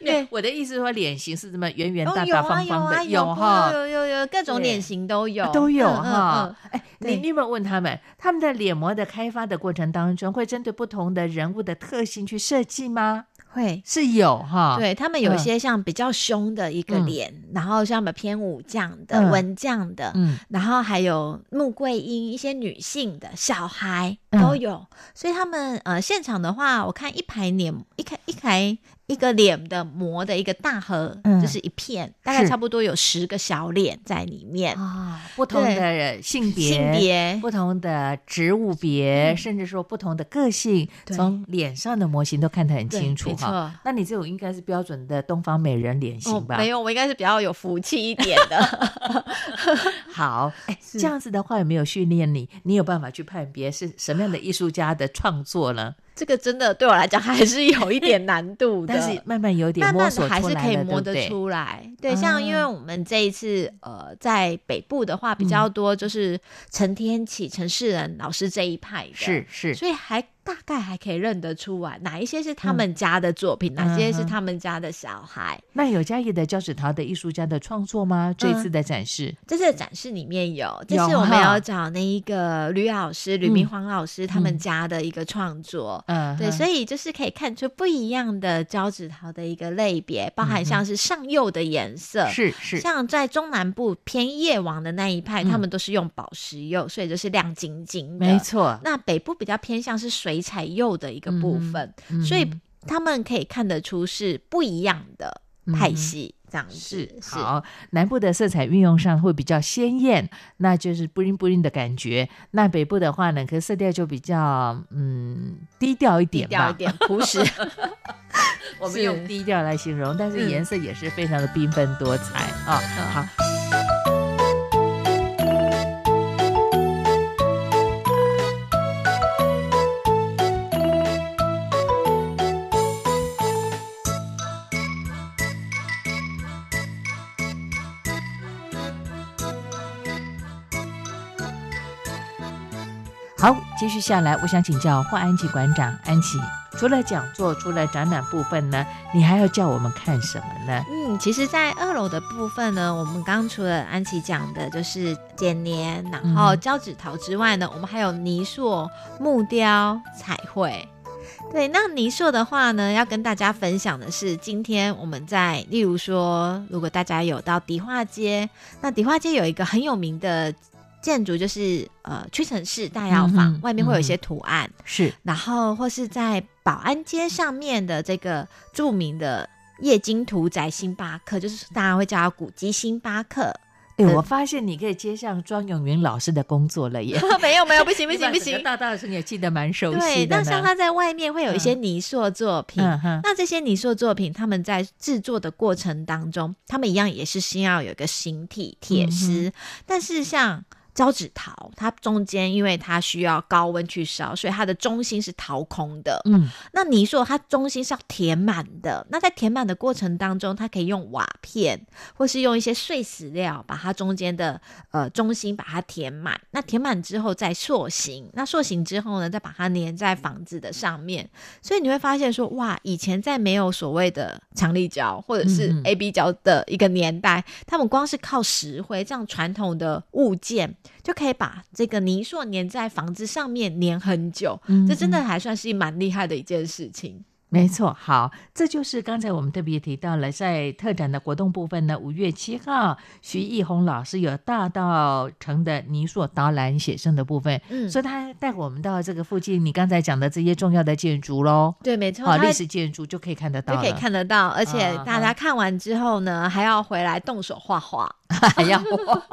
对，我的意思说，脸型是这么圆圆大大方方的，有哈，有有有各种脸型都有，都有哈。哎，你你有没有问他们，他们的脸模的开发的过程当中，会针对不同的人物的特性去设计吗？会。是有哈，对他们有一些像比较凶的一个脸，然后像么偏武将的、文将的，嗯，然后还有穆桂英一些女性的小孩嗯。都有，所以他们呃现场的话，我看一排脸一开一排一个脸的模的一个大盒，嗯就是一片，大概差不多有十个小脸在里面。啊，不同的性别、性别不同的植物别，甚至说不同的个性，从脸上的模型都看得很清楚哈。那你这种应该是标准的东方美人脸型吧？哦没有，我应该是比较有福气一点的。好，哎，这样子的话有没有训练你？你有办法去判别是什么样的艺术家的创作呢？这个真的对我来讲还是有一点难度的，但是慢慢有点慢摸索慢的还是可以摸得出来。对，啊像因为我们这一次呃在北部的话比较多，就是陈天启、陈世仁老师这一派的，是是所以还大概还可以认得出来哪一些是他们家的作品，哪些是他们家的小孩。那有嘉义的胶纸陶的艺术家的创作吗？这次的展示，这次的展示里面有，这有次我们哈有找那一个吕老师、吕明煌老师他们家的一个创作，嗯，对，所以以就是可以看出不一样的胶纸陶的一个类别，包含像是上釉的颜色，是是。像在中南部偏夜王的那一派，嗯。他们都是用宝石釉，所以就是亮晶晶的。没错。那北部比较偏向是水彩釉的一个部分，嗯所以他们可以看得出是不一样的派系。这样子是好，南部的色彩运用上会比较鲜艳，那就是布灵布灵的感觉。那北部的话呢，可是色调就比较嗯低调一点吧，低调一点朴实。我们用低调来形容，但是颜色也是非常的缤纷多彩啊。好。好，接续下来，我想请教霍安琪馆长安琪，除了讲座，除了展览部分呢，你还要叫我们看什么呢？嗯，其实，在二楼的部分呢，我们刚除了安琪讲的就是剪年，然后胶纸陶之外呢，我们还有泥塑、木雕、彩绘。对，那泥塑的话呢，要跟大家分享的是，今天我们在，例如说，如果大家有到迪化街，那迪化街有一个很有名的建筑，就是呃屈臣氏大药房，嗯外面会有一些图案，是，然后或是在保安街上面的这个著名的液晶屠宅星巴克，就是大家会叫它古迹星巴克。对、我发现你可以接上庄永云老师的工作了耶！没有没有，不行不行不行，大大的声也记得蛮熟对，悉的那像他在外面会有一些泥塑作品，那这些泥塑作品，他们在制作的过程当中，他们一样也是先要有一个形体铁丝，嗯但是像。胶纸陶，它中间因为它需要高温去烧，所以它的中心是掏空的。嗯，那你说它中心是要填满的。那在填满的过程当中，它可以用瓦片，或是用一些碎石料，把它中间的呃中心把它填满。那填满之后再塑形，那塑形之后呢，再把它粘在房子的上面。所以你会发现说，哇，以前在没有所谓的强力胶或者是 A B 胶的一个年代，他们光是靠石灰这样传统的物件。就可以把这个泥塑粘在房子上面粘很久，嗯这真的还算是蛮厉害的一件事情。没错，好，这就是刚才我们特别提到了，在特展的活动部分呢，五月七号，徐艺红老师有大道城的泥塑导览写生的部分，嗯。所以他带我们到这个附近，你刚才讲的这些重要的建筑喽，对，没错，历史建筑就可以看得到，就可以看得到，而且啊大家看完之后呢，还要回来动手画画，还要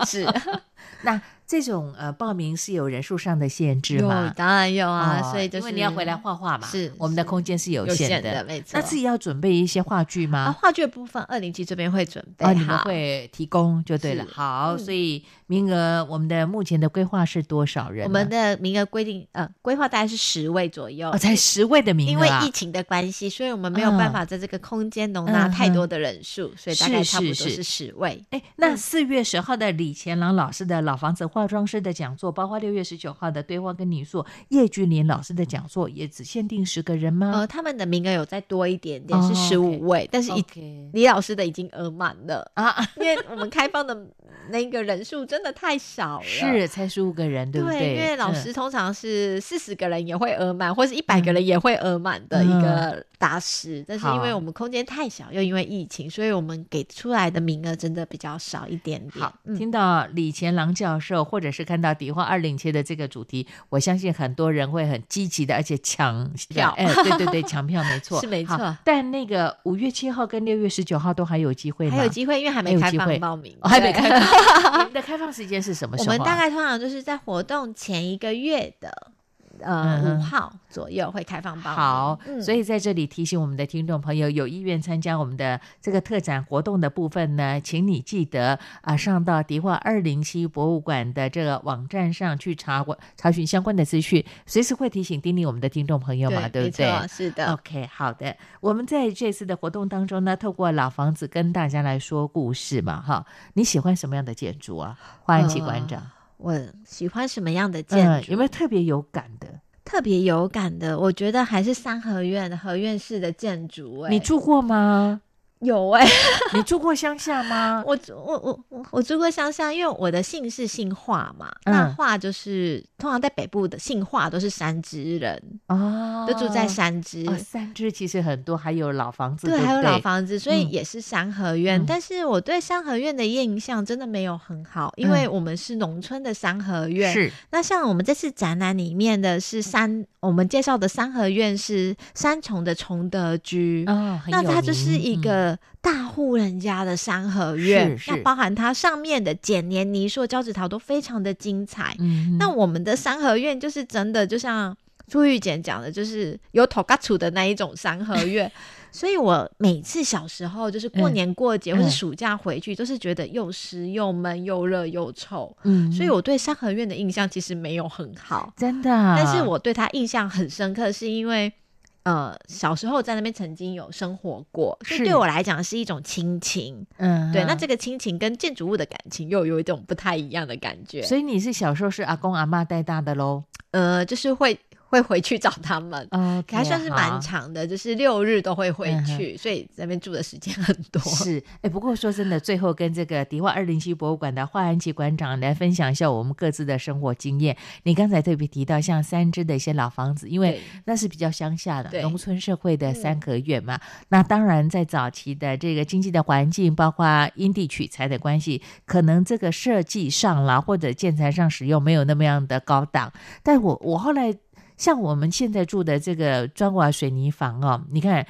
是。那这种呃报名是有人数上的限制有吗？当然有啊，哦所以就是因为你要回来画画嘛，是我们的空间是有有限限的没错那自己要准备一些话剧吗？啊，话剧的部分二零七这边会准备啊，你们会提供就对了。好，嗯所以名额我们的目前的规划是多少人？我们的名额规定，呃，规划大概是十位左右，哦，才十位的名额、因为啊，疫情的关系，所以我们没有办法在这个空间容纳太多的人数，所以大概差不多是十位。哎，那四月十号的李乾朗老师的老房子化妆师的讲座，包括六月十九号的对话跟你说叶俊林老师的讲座，也只限定十个人吗？呃，他们的名额有再多一点点，是十五位，但是一李老师的已经额满了啊，因为我们开放的那个人数真的太少了，是才十五个人，对不对？因为老师通常是四十个人也会额满，或是一百个人也会额满的一个大师，但是因为我们空间太小，又因为疫情，所以我们给出来的名额真的比较少一点点。好，听到李前郎教授，或者是看到迪化二零七的这个主题，我相信很多人会很积极的，而且抢票。哎，对对对，抢票没错，是没错。但那个五月七号跟六月十九号都还有机会吗？还有机会，因为还没开放报名，还没开放。你们的开放时间是什么时候？我们大概通常就是在活动前一个月的。呃，五号左右会开放报名。好，所以在这里提醒我们的听众朋友，有意愿参加我们的这个特展活动的部分呢，请你记得啊，上到迪化二零七博物馆的这个网站上去查查询相关的资讯，随时会提醒叮咛我们的听众朋友嘛，对不对？是的。OK，好的。我们在这次的活动当中呢，透过老房子跟大家来说故事嘛，哈。你喜欢什么样的建筑啊？欢迎起馆长。我喜欢什么样的建筑？有没有特别有感的？特别有感的，我觉得还是三合院合院式的建筑。哎，你住过吗？有哎，你住过乡下吗？我我我我我住过乡下，因为我的姓是姓华嘛，那华就是通常在北部的姓华都是山支人哦，都住在山支。山支其实很多，还有老房子，对，还有老房子，所以也是三合院。但是我对三合院的印象真的没有很好，因为我们是农村的三合院。是，那像我们这次展览里面的是三，我们介绍的三合院是三重的崇德居哦，那它就是一个。大户人家的三合院，那包含它上面的剪黏泥塑胶纸陶都非常的精彩。那我们的三合院就是真的，就像朱玉简讲的，就是有土嘎土的那一种三合院。所以我每次小时候就是过年过节或是暑假回去，都是觉得又湿又闷又热又臭。嗯，所以我对三合院的印象其实没有很好，真的。但是我对他印象很深刻，是因为。呃，小时候在那边曾经有生活过，所以对我来讲是一种亲情。嗯，对，那这个亲情跟建筑物的感情又有一种不太一样的感觉。所以你是小时候是阿公阿妈带大的喽？呃，就是会。会回去找他们，还算是蛮长的，就是六日都会回去，所以那边住的时间很多。是，哎，不过说真的，最后跟这个迪化二零七博物馆的华安琪馆长来分享一下我们各自的生活经验。你刚才特别提到像三支的一些老房子，因为那是比较乡下的农村社会的三合院嘛。那当然，在早期的这个经济的环境，包括因地取材的关系，可能这个设计上啦，或者建材上使用没有那么样的高档。但我我后来。像我们现在住的这个砖瓦水泥房哦，你看，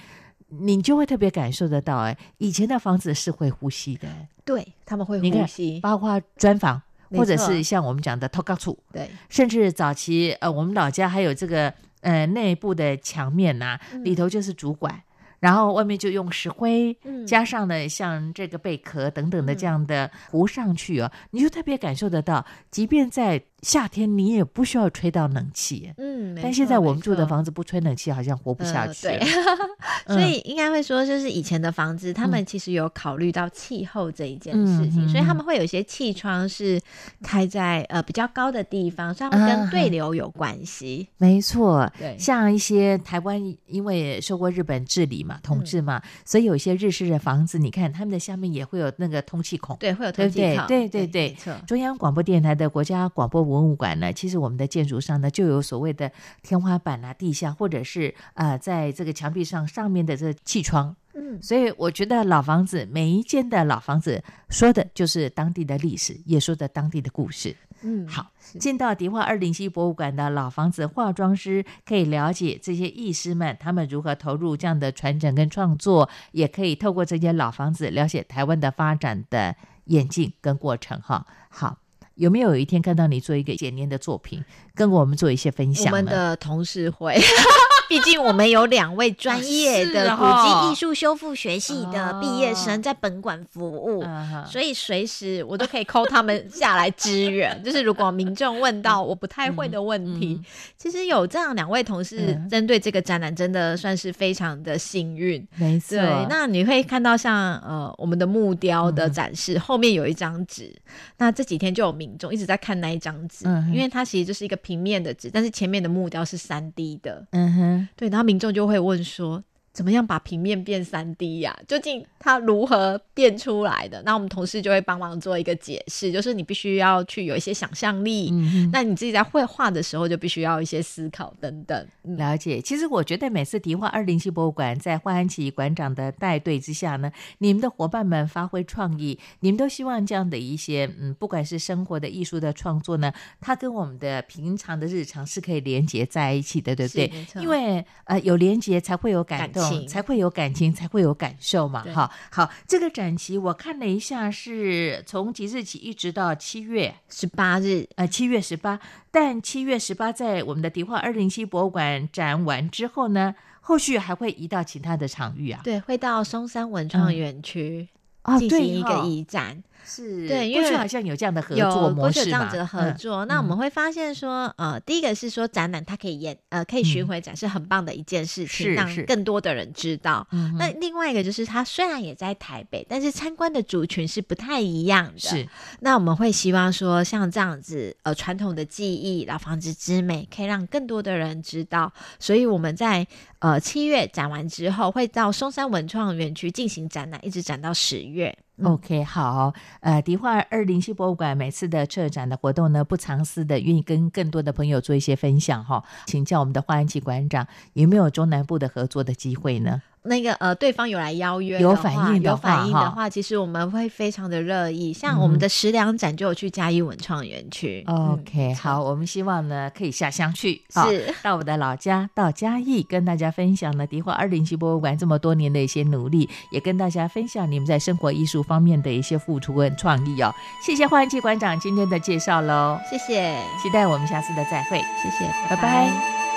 你就会特别感受得到，哎，以前的房子是会呼吸的，对他们会呼吸，包括砖房，或者是像我们讲的透高处，对，甚至早期呃，我们老家还有这个呃内部的墙面呐，里头就是主管。然后外面就用石灰，加上呢像这个贝壳等等的这样的糊上去哦，你就特别感受得到，即便在夏天，你也不需要吹到冷气。嗯，但现在我们住的房子不吹冷气，好像活不下去。对，所以应该会说，就是以前的房子，他们其实有考虑到气候这一件事情，所以他们会有一些气窗是开在呃比较高的地方，所以他们跟对流有关系。没错，对，像一些台湾因为受过日本治理。嘛，统治嘛，所以有一些日式的房子，你看他们的下面也会有那个通气孔，对，会有通气孔，对对对。中央广播电台的国家广播文物馆呢，其实我们的建筑上呢就有所谓的天花板啊、地下或者是呃，在这个墙壁上上面的这气窗。嗯，所以我觉得老房子每一间的老房子说的就是当地的历史，也说的当地的故事。嗯，好，进到迪化二零七博物馆的老房子化妆师，可以了解这些艺师们他们如何投入这样的传承跟创作，也可以透过这些老房子了解台湾的发展的演进跟过程。哈，好，有没有有一天看到你做一个简练的作品，跟我们做一些分享？我们的同事会。毕竟我们有两位专业的古哦。迹艺术修复学系的毕业生在本馆服务，嗯所以随时我都可以 call 他们下来支援。就是如果民众问到我不太会的问题，其实有这样两位同事嗯。针对这个展览，真的算是非常的幸运。没错，对，那你会看到像呃我们的木雕的展示、后面有一张纸，那这几天就有民众一直在看那一张纸，嗯因为它其实就是一个平面的纸，但是前面的木雕是三 D 的，嗯哼，对，然后民众就会问说。怎么样把平面变三 D 呀、究竟它如何变出来的？那我们同事就会帮忙做一个解释，就是你必须要去有一些想象力，嗯。那你自己在绘画的时候就必须要一些思考等等。嗯了解，其实我觉得每次迪化二零七博物馆在花安琪馆长的带队之下呢，你们的伙伴们发挥创意，你们都希望这样的一些嗯，不管是生活的艺术的创作呢，它跟我们的平常的日常是可以连接在一起的，对不对因为呃有连接才会有感动，感情才会有感情，才会有感受嘛。对哈，好，这个展期我看了一下，是从即日起一直到七月。十八日，呃，七月十八，但七月十八在我们的迪化二零七博物馆展完之后呢，后续还会移到其他的场域啊。对，会到松山文创嗯园区、啊，进行对一个哈移展。是，对因为过去好像有这样的合有作模式嘛，有这样子的合嗯作，那我们会发现说，呃，第一个是说展览它可以演呃可以巡回展，是很棒的一件事情，让更多的人知道。那另外一个就是它虽然也在台北，但是参观的族群是不太一样的。是，那我们会希望说，像这样子，呃，传统的技艺、老房子之美，可以让更多的人知道。所以我们在呃七月展完之后，会到松山文创园区进行展览，一直展到十月。OK，好，呃，迪化二零七博物馆每次的策展的活动呢，不藏私的，愿意跟更多的朋友做一些分享哈。请教我们的花安琪馆长，有没有中南部的合作的机会呢？那个呃，对方有来邀约的有反应的话哈反应的话，其实我们会非常的乐意。像我们的食粮展就有去嘉义文创园区。嗯 OK，、好，我们希望呢可以下乡去，是。好到我的老家，到嘉义，跟大家分享呢迪化二零七博物馆这么多年的一些努力，也跟大家分享你们在生活艺术方面的一些付出跟创意哦。谢谢花安琪馆长今天的介绍喽，谢谢，期待我们下次的再会，谢谢，拜。拜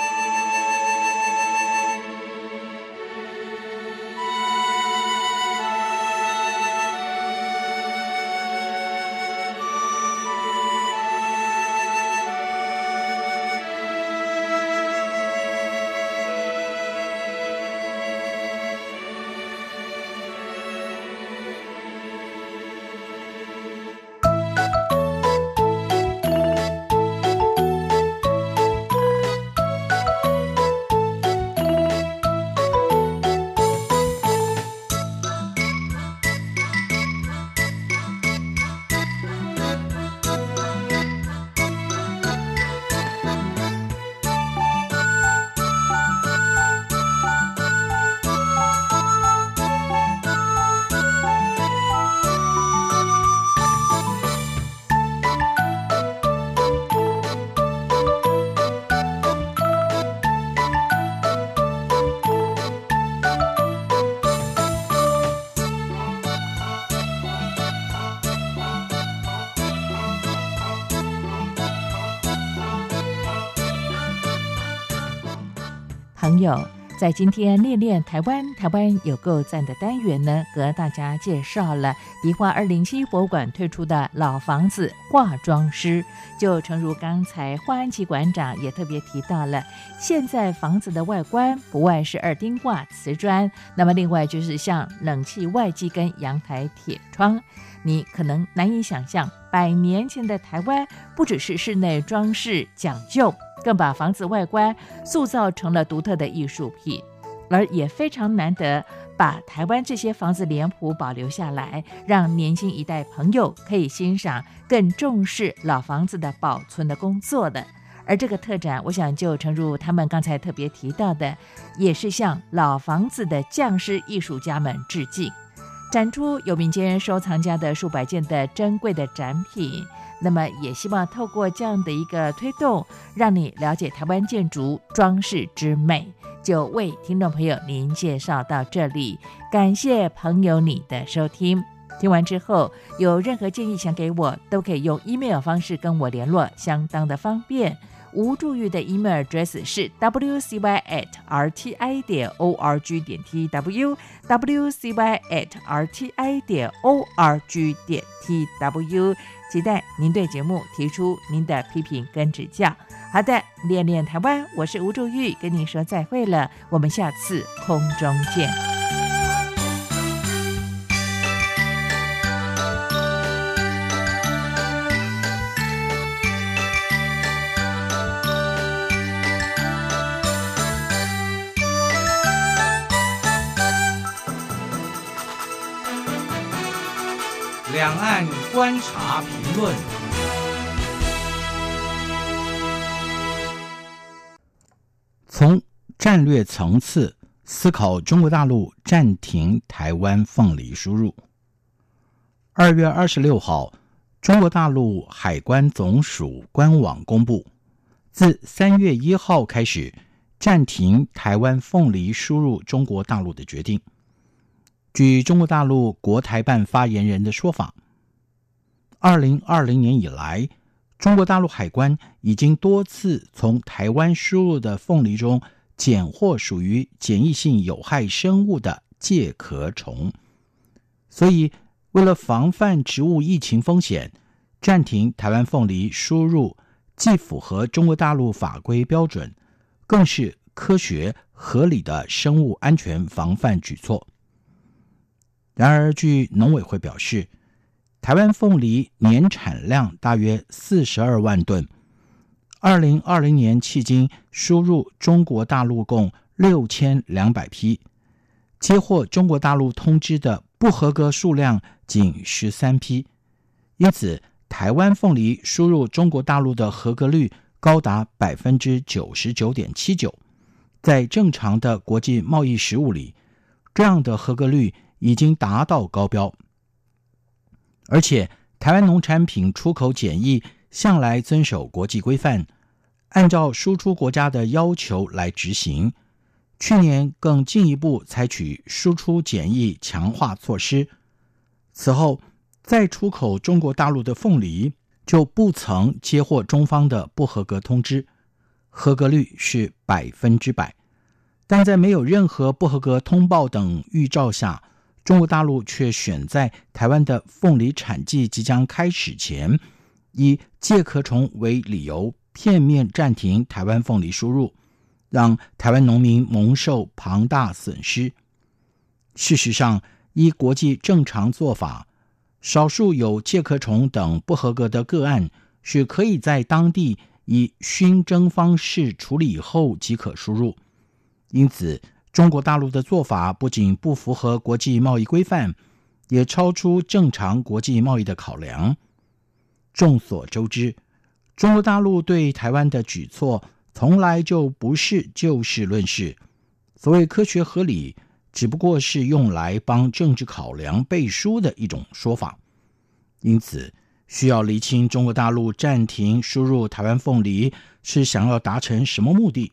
在今天练练台湾，台湾有够赞的单元呢，和大家介绍了迪化二零七博物馆推出的老房子化妆师。就诚如刚才花安琪馆长也特别提到了，现在房子的外观不外是二丁挂瓷砖，那么另外就是像冷气外机跟阳台铁窗。你可能难以想象，百年前的台湾不只是室内装饰讲究，更把房子外观塑造成了独特的艺术品，而也非常难得把台湾这些房子脸谱保留下来，让年轻一代朋友可以欣赏，更重视老房子的保存的工作的。而这个特展，我想就诚如他们刚才特别提到的，也是向老房子的匠师艺术家们致敬。展出有民间收藏家的数百件的珍贵的展品，那么也希望透过这样的一个推动，让你了解台湾建筑装饰之美。就为听众朋友您介绍到这里，感谢朋友你的收听。听完之后，有任何建议想给我，都可以用 email 方式跟我联络，相当的方便。吴助玉的 email address 是 wcy at rti 点 org 点 tw wcy at rti 点 org 点 tw，期待您对节目提出您的批评跟指教。好的，练练台湾，我是吴祝玉，跟你说再会了，我们下次空中见。两岸观察评论。从战略层次思考，中国大陆暂停台湾凤梨输入。二月二十六号，中国大陆海关总署官网公布，自三月一号开始暂停台湾凤梨输入中国大陆的决定。据中国大陆国台办发言人的说法，二零二零年以来，中国大陆海关已经多次从台湾输入的凤梨中检获属于检疫性有害生物的介壳虫，所以为了防范植物疫情风险，暂停台湾凤梨输入，既符合中国大陆法规标准，更是科学合理的生物安全防范举措。然而，据农委会表示，台湾凤梨年产量大约四十二万吨，二零二零年迄今输入中国大陆共六千两百批，接获中国大陆通知的不合格数量仅十三批，因此台湾凤梨输入中国大陆的合格率高达百分之九十九点七九，在正常的国际贸易实务里，这样的合格率。已经达到高标，而且台湾农产品出口检疫向来遵守国际规范，按照输出国家的要求来执行。去年更进一步采取输出检疫强化措施。此后再出口中国大陆的凤梨就不曾接获中方的不合格通知，合格率是百分之百。但在没有任何不合格通报等预兆下。中国大陆却选在台湾的凤梨产季即将开始前，以介壳虫为理由，片面暂停台湾凤梨输入，让台湾农民蒙受庞大损失。事实上，依国际正常做法，少数有介壳虫等不合格的个案，是可以在当地以熏蒸方式处理后即可输入。因此。中国大陆的做法不仅不符合国际贸易规范，也超出正常国际贸易的考量。众所周知，中国大陆对台湾的举措从来就不是就事论事。所谓科学合理，只不过是用来帮政治考量背书的一种说法。因此，需要厘清中国大陆暂停输入台湾凤梨是想要达成什么目的。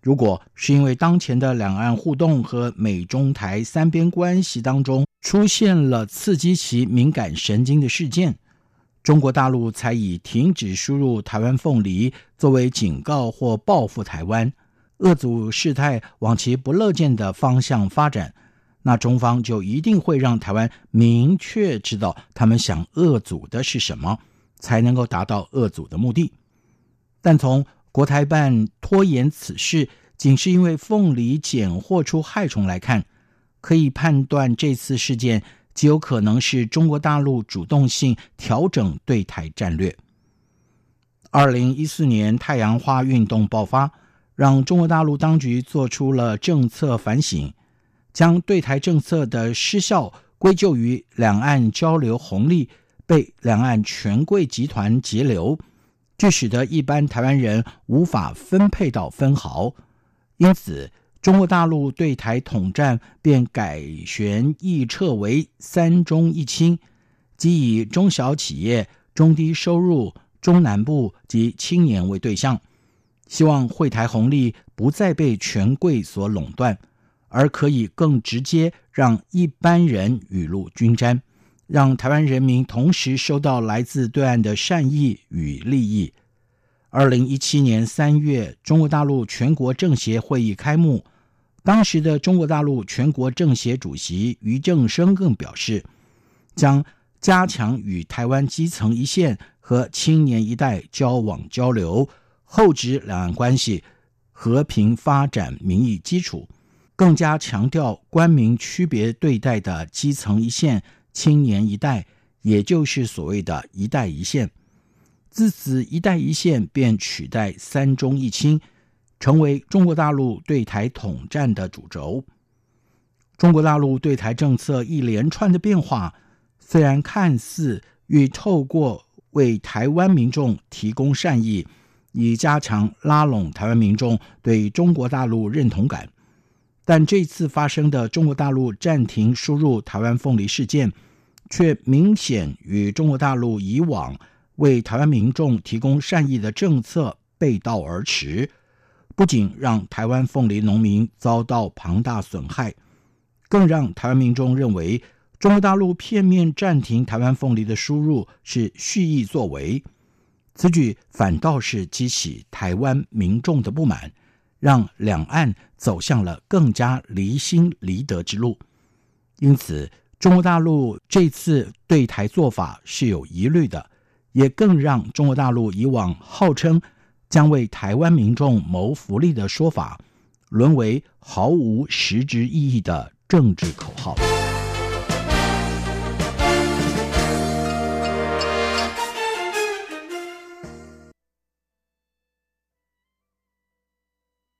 如果是因为当前的两岸互动和美中台三边关系当中出现了刺激其敏感神经的事件，中国大陆才以停止输入台湾凤梨作为警告或报复台湾，遏阻事态往其不乐见的方向发展，那中方就一定会让台湾明确知道他们想遏阻的是什么，才能够达到遏阻的目的。但从国台办拖延此事，仅是因为凤梨检获出害虫来看，可以判断这次事件极有可能是中国大陆主动性调整对台战略。二零一四年太阳花运动爆发，让中国大陆当局做出了政策反省，将对台政策的失效归咎于两岸交流红利被两岸权贵集团截留。这使得一般台湾人无法分配到分毫，因此中国大陆对台统战便改弦易辙为三中一轻，即以中小企业、中低收入、中南部及青年为对象，希望惠台红利不再被权贵所垄断，而可以更直接让一般人雨露均沾。让台湾人民同时收到来自对岸的善意与利益，二零一七年三月，中国大陆全国政协会议开幕，当时的中国大陆全国政协主席俞正声更表示，将加强与台湾基层一线和青年一代交往交流，厚植两岸关系和平发展民意基础，更加强调官民区别对待的基层一线青年一代，也就是所谓的一代一线。自此，“一带一线”便取代“三中一清”，成为中国大陆对台统战的主轴。中国大陆对台政策一连串的变化，虽然看似欲透过为台湾民众提供善意，以加强拉拢台湾民众对中国大陆认同感，但这次发生的中国大陆暂停输入台湾凤梨事件，却明显与中国大陆以往。为台湾民众提供善意的政策背道而驰，不仅让台湾凤梨农民遭到庞大损害，更让台湾民众认为中国大陆片面暂停台湾凤梨的输入是蓄意作为。此举反倒是激起台湾民众的不满，让两岸走向了更加离心离德之路。因此，中国大陆这次对台做法是有疑虑的。也更让中国大陆以往号称将为台湾民众谋福利的说法，沦为毫无实质意义的政治口号。